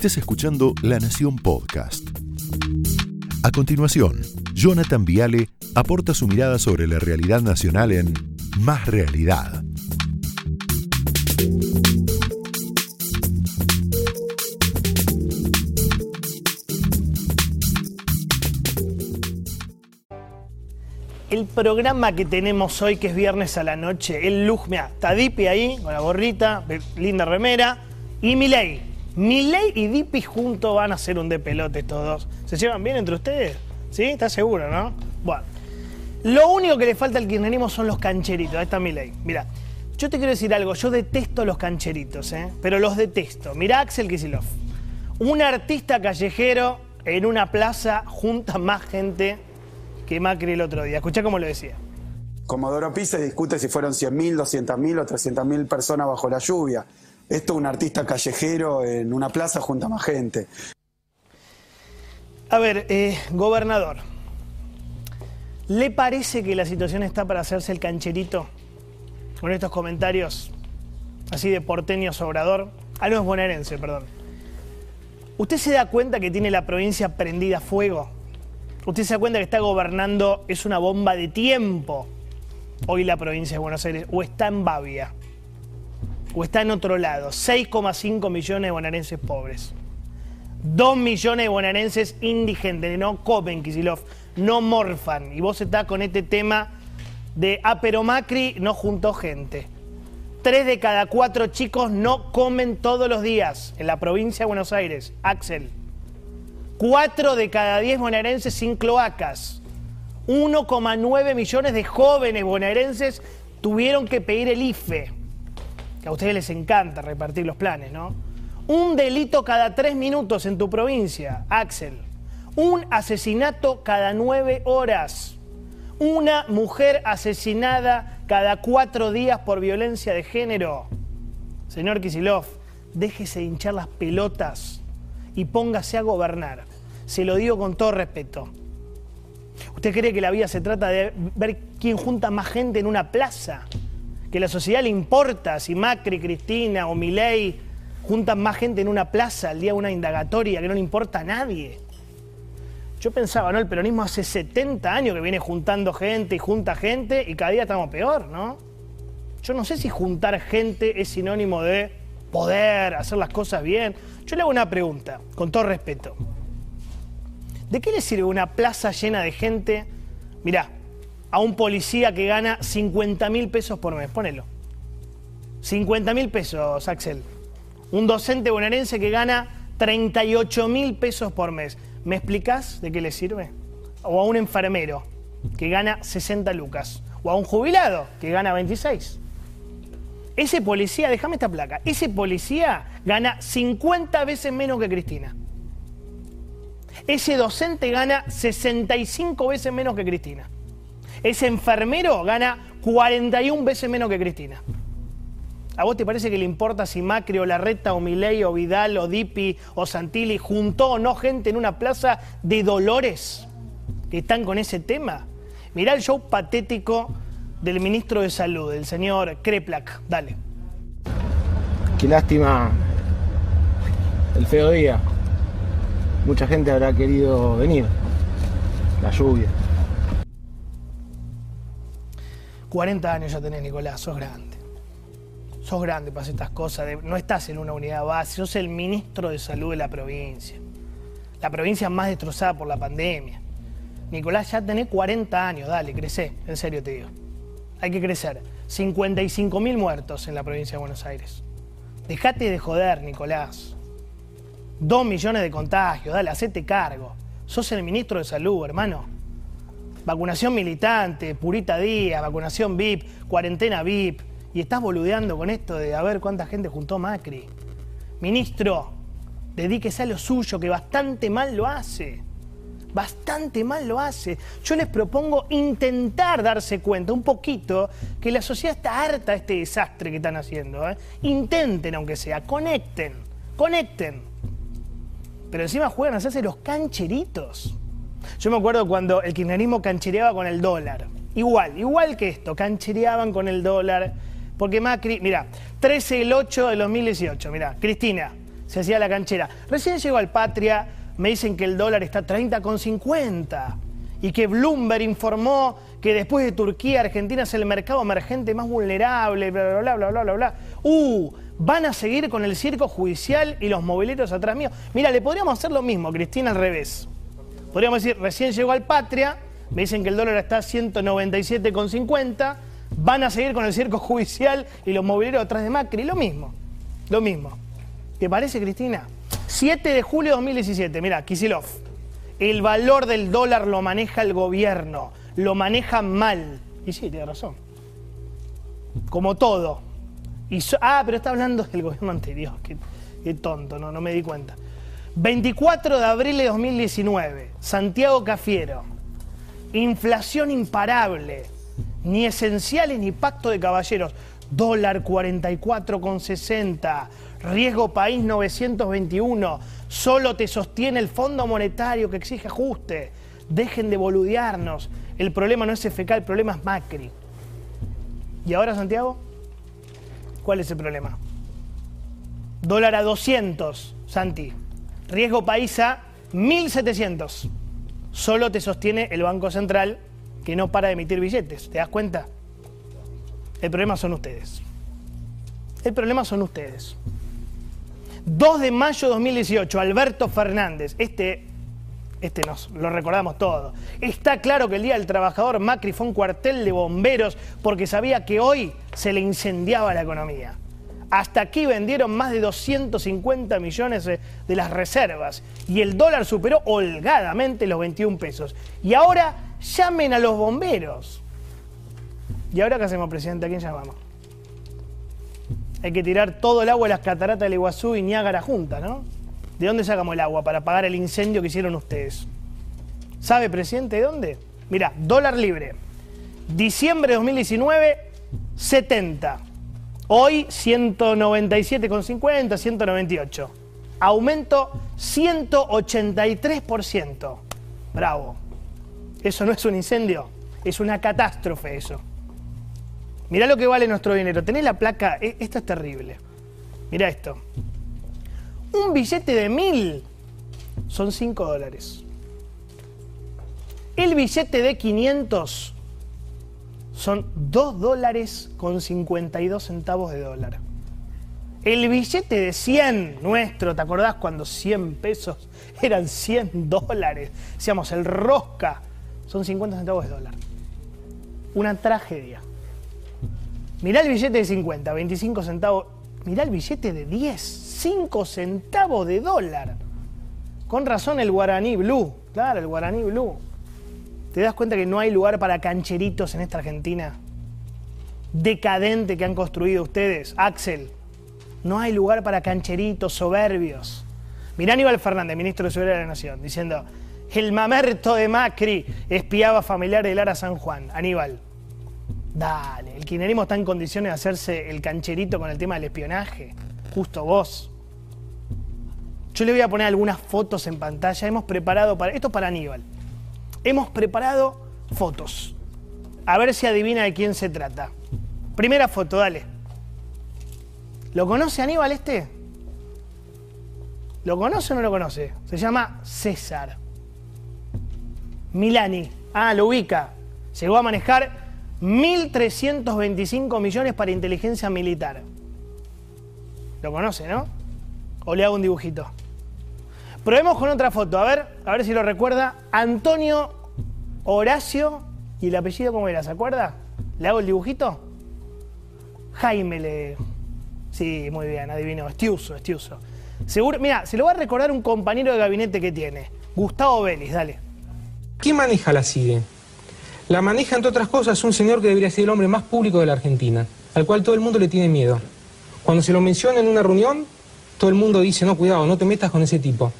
estés escuchando La Nación Podcast. A continuación, Jonathan Viale aporta su mirada sobre la realidad nacional en Más Realidad. el programa que tenemos hoy, que es viernes a la noche, el look, mira, está Dipi ahí, con la gorrita, linda remera, y Milei. Milei y Dipi juntos van a hacer un de pelote todos. ¿Se llevan bien entre ustedes? ¿Sí? ¿Estás seguro, no? Bueno. Lo único que le falta al kirchnerismo son los cancheritos. Ahí está Milei. Mira, yo te quiero decir algo. Yo detesto los cancheritos, ¿eh? Pero los detesto. Mira Axel Kisilov. Un artista callejero en una plaza junta más gente que Macri el otro día. Escuchá cómo lo decía. Comodoro Pi se discute si fueron 100.000, 200.000 o 300.000 personas bajo la lluvia. Esto es un artista callejero en una plaza junto a más gente. A ver, eh, gobernador, ¿le parece que la situación está para hacerse el cancherito con estos comentarios así de porteño sobrador? Ah, no es bonaerense, perdón. ¿Usted se da cuenta que tiene la provincia prendida a fuego? Usted se da cuenta que está gobernando, es una bomba de tiempo hoy la provincia de Buenos Aires, o está en Bavia, o está en otro lado. 6,5 millones de bonaerenses pobres. 2 millones de bonaerenses indigentes, no comen, Kisilov, no morfan. Y vos estás con este tema de, ah, pero Macri no juntó gente. Tres de cada cuatro chicos no comen todos los días en la provincia de Buenos Aires. Axel. 4 de cada 10 bonaerenses sin cloacas. 1,9 millones de jóvenes bonaerenses tuvieron que pedir el IFE. Que a ustedes les encanta repartir los planes, ¿no? Un delito cada 3 minutos en tu provincia, Axel. Un asesinato cada 9 horas. Una mujer asesinada cada 4 días por violencia de género. Señor Kisilov, déjese hinchar las pelotas y póngase a gobernar. Se lo digo con todo respeto. ¿Usted cree que la vida se trata de ver quién junta más gente en una plaza? Que la sociedad le importa si Macri, Cristina o Milei juntan más gente en una plaza al día de una indagatoria que no le importa a nadie. Yo pensaba, ¿no? El peronismo hace 70 años que viene juntando gente y junta gente y cada día estamos peor, ¿no? Yo no sé si juntar gente es sinónimo de poder, hacer las cosas bien. Yo le hago una pregunta, con todo respeto. ¿De qué le sirve una plaza llena de gente? Mirá, a un policía que gana 50 mil pesos por mes, ponelo. 50 mil pesos, Axel. Un docente bonaerense que gana 38 mil pesos por mes. ¿Me explicás de qué le sirve? O a un enfermero que gana 60 lucas. O a un jubilado que gana 26. Ese policía, déjame esta placa, ese policía gana 50 veces menos que Cristina. Ese docente gana 65 veces menos que Cristina. Ese enfermero gana 41 veces menos que Cristina. ¿A vos te parece que le importa si Macri o Larreta o Milei o Vidal o Dipi o Santilli juntó o no gente en una plaza de dolores que están con ese tema? Mirá el show patético del ministro de Salud, el señor Kreplak. Dale. Qué lástima el feo día mucha gente habrá querido venir. La lluvia. 40 años ya tenés, Nicolás, sos grande. Sos grande para hacer estas cosas. no estás en una unidad base, sos el ministro de salud de la provincia. La provincia más destrozada por la pandemia. Nicolás, ya tenés 40 años, dale, crecé, en serio te digo. Hay que crecer. 55 mil muertos en la provincia de Buenos Aires. Dejate de joder, Nicolás. Dos millones de contagios, dale, hacete cargo. Sos el ministro de salud, hermano. Vacunación militante, purita día, vacunación VIP, cuarentena VIP. Y estás boludeando con esto de a ver cuánta gente juntó Macri. Ministro, dedíquese a lo suyo, que bastante mal lo hace. Bastante mal lo hace. Yo les propongo intentar darse cuenta un poquito que la sociedad está harta de este desastre que están haciendo. ¿eh? Intenten, aunque sea, conecten, conecten. Pero encima juegan a hacerse los cancheritos. Yo me acuerdo cuando el kirchnerismo canchereaba con el dólar. Igual, igual que esto, canchereaban con el dólar. Porque Macri, mira, 13 el 8 de 2018, mira, Cristina, se hacía la canchera. Recién llegó al Patria, me dicen que el dólar está 30,50 y que Bloomberg informó que después de Turquía, Argentina es el mercado emergente más vulnerable, bla, bla, bla, bla, bla, bla. Uh, van a seguir con el circo judicial y los mobileros atrás mío. Mira, le podríamos hacer lo mismo, Cristina, al revés. Podríamos decir, recién llegó al Patria, me dicen que el dólar está a 197,50, van a seguir con el circo judicial y los mobileros atrás de Macri, lo mismo, lo mismo. ¿Te parece, Cristina? 7 de julio de 2017, mira, Kisilov. El valor del dólar lo maneja el gobierno, lo maneja mal. Y sí, tiene razón. Como todo. Ah, pero está hablando del gobierno anterior. Qué, qué tonto, no, no me di cuenta. 24 de abril de 2019, Santiago Cafiero. Inflación imparable, ni esenciales ni pacto de caballeros. Dólar 44,60, riesgo país 921, solo te sostiene el Fondo Monetario que exige ajuste. Dejen de boludearnos. El problema no es FK, el problema es Macri. ¿Y ahora, Santiago? ¿Cuál es el problema? Dólar a 200, Santi. Riesgo país a 1700. Solo te sostiene el Banco Central que no para de emitir billetes. ¿Te das cuenta? El problema son ustedes. El problema son ustedes. 2 de mayo de 2018, Alberto Fernández. Este, este nos lo recordamos todo. Está claro que el Día del Trabajador Macri fue un cuartel de bomberos porque sabía que hoy se le incendiaba la economía. Hasta aquí vendieron más de 250 millones de las reservas y el dólar superó holgadamente los 21 pesos. Y ahora llamen a los bomberos. ¿Y ahora qué hacemos, presidente? ¿A quién llamamos? Hay que tirar todo el agua de las cataratas del Iguazú y Niágara juntas, ¿no? ¿De dónde sacamos el agua para apagar el incendio que hicieron ustedes? ¿Sabe, presidente, de dónde? Mira, dólar libre. Diciembre de 2019, 70. Hoy 197,50, 198. Aumento 183%. Bravo. Eso no es un incendio, es una catástrofe eso. Mirá lo que vale nuestro dinero. Tenés la placa, e, esto es terrible. Mirá esto. Un billete de mil son 5 dólares. El billete de 500 son 2 dólares con 52 centavos de dólar. El billete de 100 nuestro, ¿te acordás cuando 100 pesos eran 100 dólares? Decíamos, el rosca, son 50 centavos de dólar. Una tragedia. Mirá el billete de 50, 25 centavos. Mirá el billete de 10, 5 centavos de dólar. Con razón el guaraní blue. Claro, el guaraní blue. ¿Te das cuenta que no hay lugar para cancheritos en esta Argentina? Decadente que han construido ustedes. Axel, no hay lugar para cancheritos soberbios. Mirá Aníbal Fernández, ministro de Seguridad de la Nación, diciendo, el mamerto de Macri espiaba familiar de Lara San Juan. Aníbal, dale, el kirchnerismo está en condiciones de hacerse el cancherito con el tema del espionaje. Justo vos. Yo le voy a poner algunas fotos en pantalla. Hemos preparado para... Esto es para Aníbal hemos preparado fotos. A ver si adivina de quién se trata. Primera foto, dale. ¿Lo conoce Aníbal este? ¿Lo conoce o no lo conoce? Se llama César. Milani. Ah, lo ubica. Llegó a manejar 1.325 millones para inteligencia militar. ¿Lo conoce, no? ¿O le hago un dibujito? Probemos con otra foto, a ver, a ver si lo recuerda. Antonio Horacio, ¿y el apellido cómo era? ¿Se acuerda? ¿Le hago el dibujito? Jaime le. Sí, muy bien, adivinó. Estiuso, Estiuso. Seguro, mira, se lo va a recordar un compañero de gabinete que tiene. Gustavo Vélez, dale. ¿Quién maneja la CIDE? La maneja, entre otras cosas, un señor que debería ser el hombre más público de la Argentina, al cual todo el mundo le tiene miedo. Cuando se lo menciona en una reunión, todo el mundo dice, no, cuidado, no te metas con ese tipo.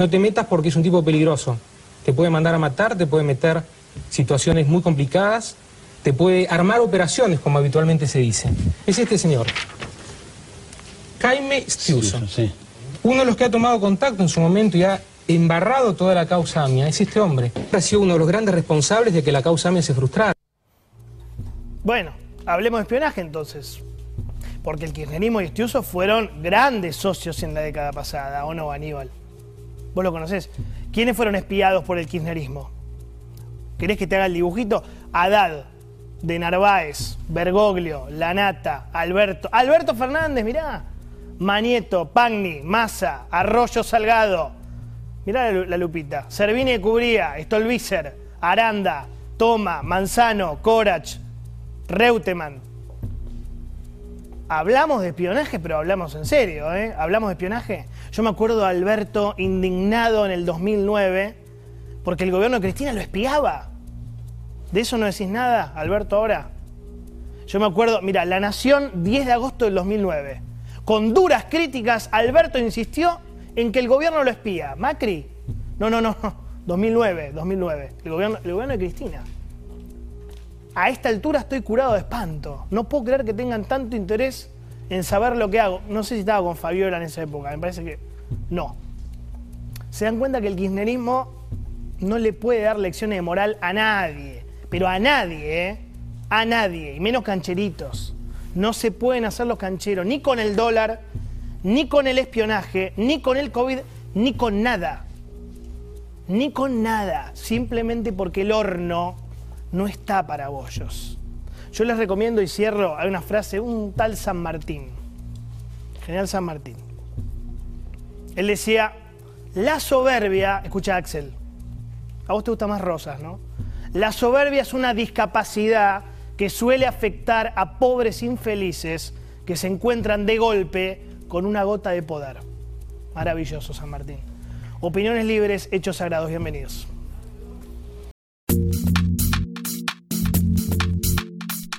No te metas porque es un tipo peligroso. Te puede mandar a matar, te puede meter situaciones muy complicadas, te puede armar operaciones, como habitualmente se dice. Es este señor. Jaime Stiuso. Uno de los que ha tomado contacto en su momento y ha embarrado toda la causa AMIA es este hombre. Ha sido uno de los grandes responsables de que la causa AMIA se frustrara. Bueno, hablemos de espionaje entonces. Porque el kirchnerismo y Estiuso fueron grandes socios en la década pasada, ¿o no, Aníbal? ¿Vos lo conocés? ¿Quiénes fueron espiados por el kirchnerismo? ¿Querés que te haga el dibujito? Haddad, de Narváez, Bergoglio, Lanata, Alberto. Alberto Fernández, mirá. Manieto, Pagni, Massa, Arroyo Salgado. Mirá la, lupita. Servini de Cubría, Stolbizer, Aranda, Toma, Manzano, Corach, Reutemann. Hablamos de espionaje, pero hablamos en serio, ¿eh? Hablamos de espionaje. Yo me acuerdo de Alberto indignado en el 2009 porque el gobierno de Cristina lo espiaba. ¿De eso no decís nada, Alberto, ahora? Yo me acuerdo, mira, La Nación, 10 de agosto del 2009. Con duras críticas, Alberto insistió en que el gobierno lo espía. Macri, no, no, no, 2009, 2009. El gobierno, el gobierno de Cristina. A esta altura estoy curado de espanto. No puedo creer que tengan tanto interés en saber lo que hago. No sé si estaba con Fabiola en esa época, me parece que no. Se dan cuenta que el kirchnerismo no le puede dar lecciones de moral a nadie pero a nadie, ¿eh? A nadie, y menos cancheritos. No se pueden hacer los cancheros ni con el dólar, ni con el espionaje, ni con el COVID, ni con nada. Ni con nada. Simplemente porque el horno no está para bollos. Yo les recomiendo y cierro, hay una frase, un tal San Martín, general San Martín. Él decía, la soberbia, escucha Axel, a vos te gustan más rosas, ¿no? La soberbia es una discapacidad que suele afectar a pobres infelices que se encuentran de golpe con una gota de poder. Maravilloso, San Martín. Opiniones libres, hechos sagrados. Bienvenidos.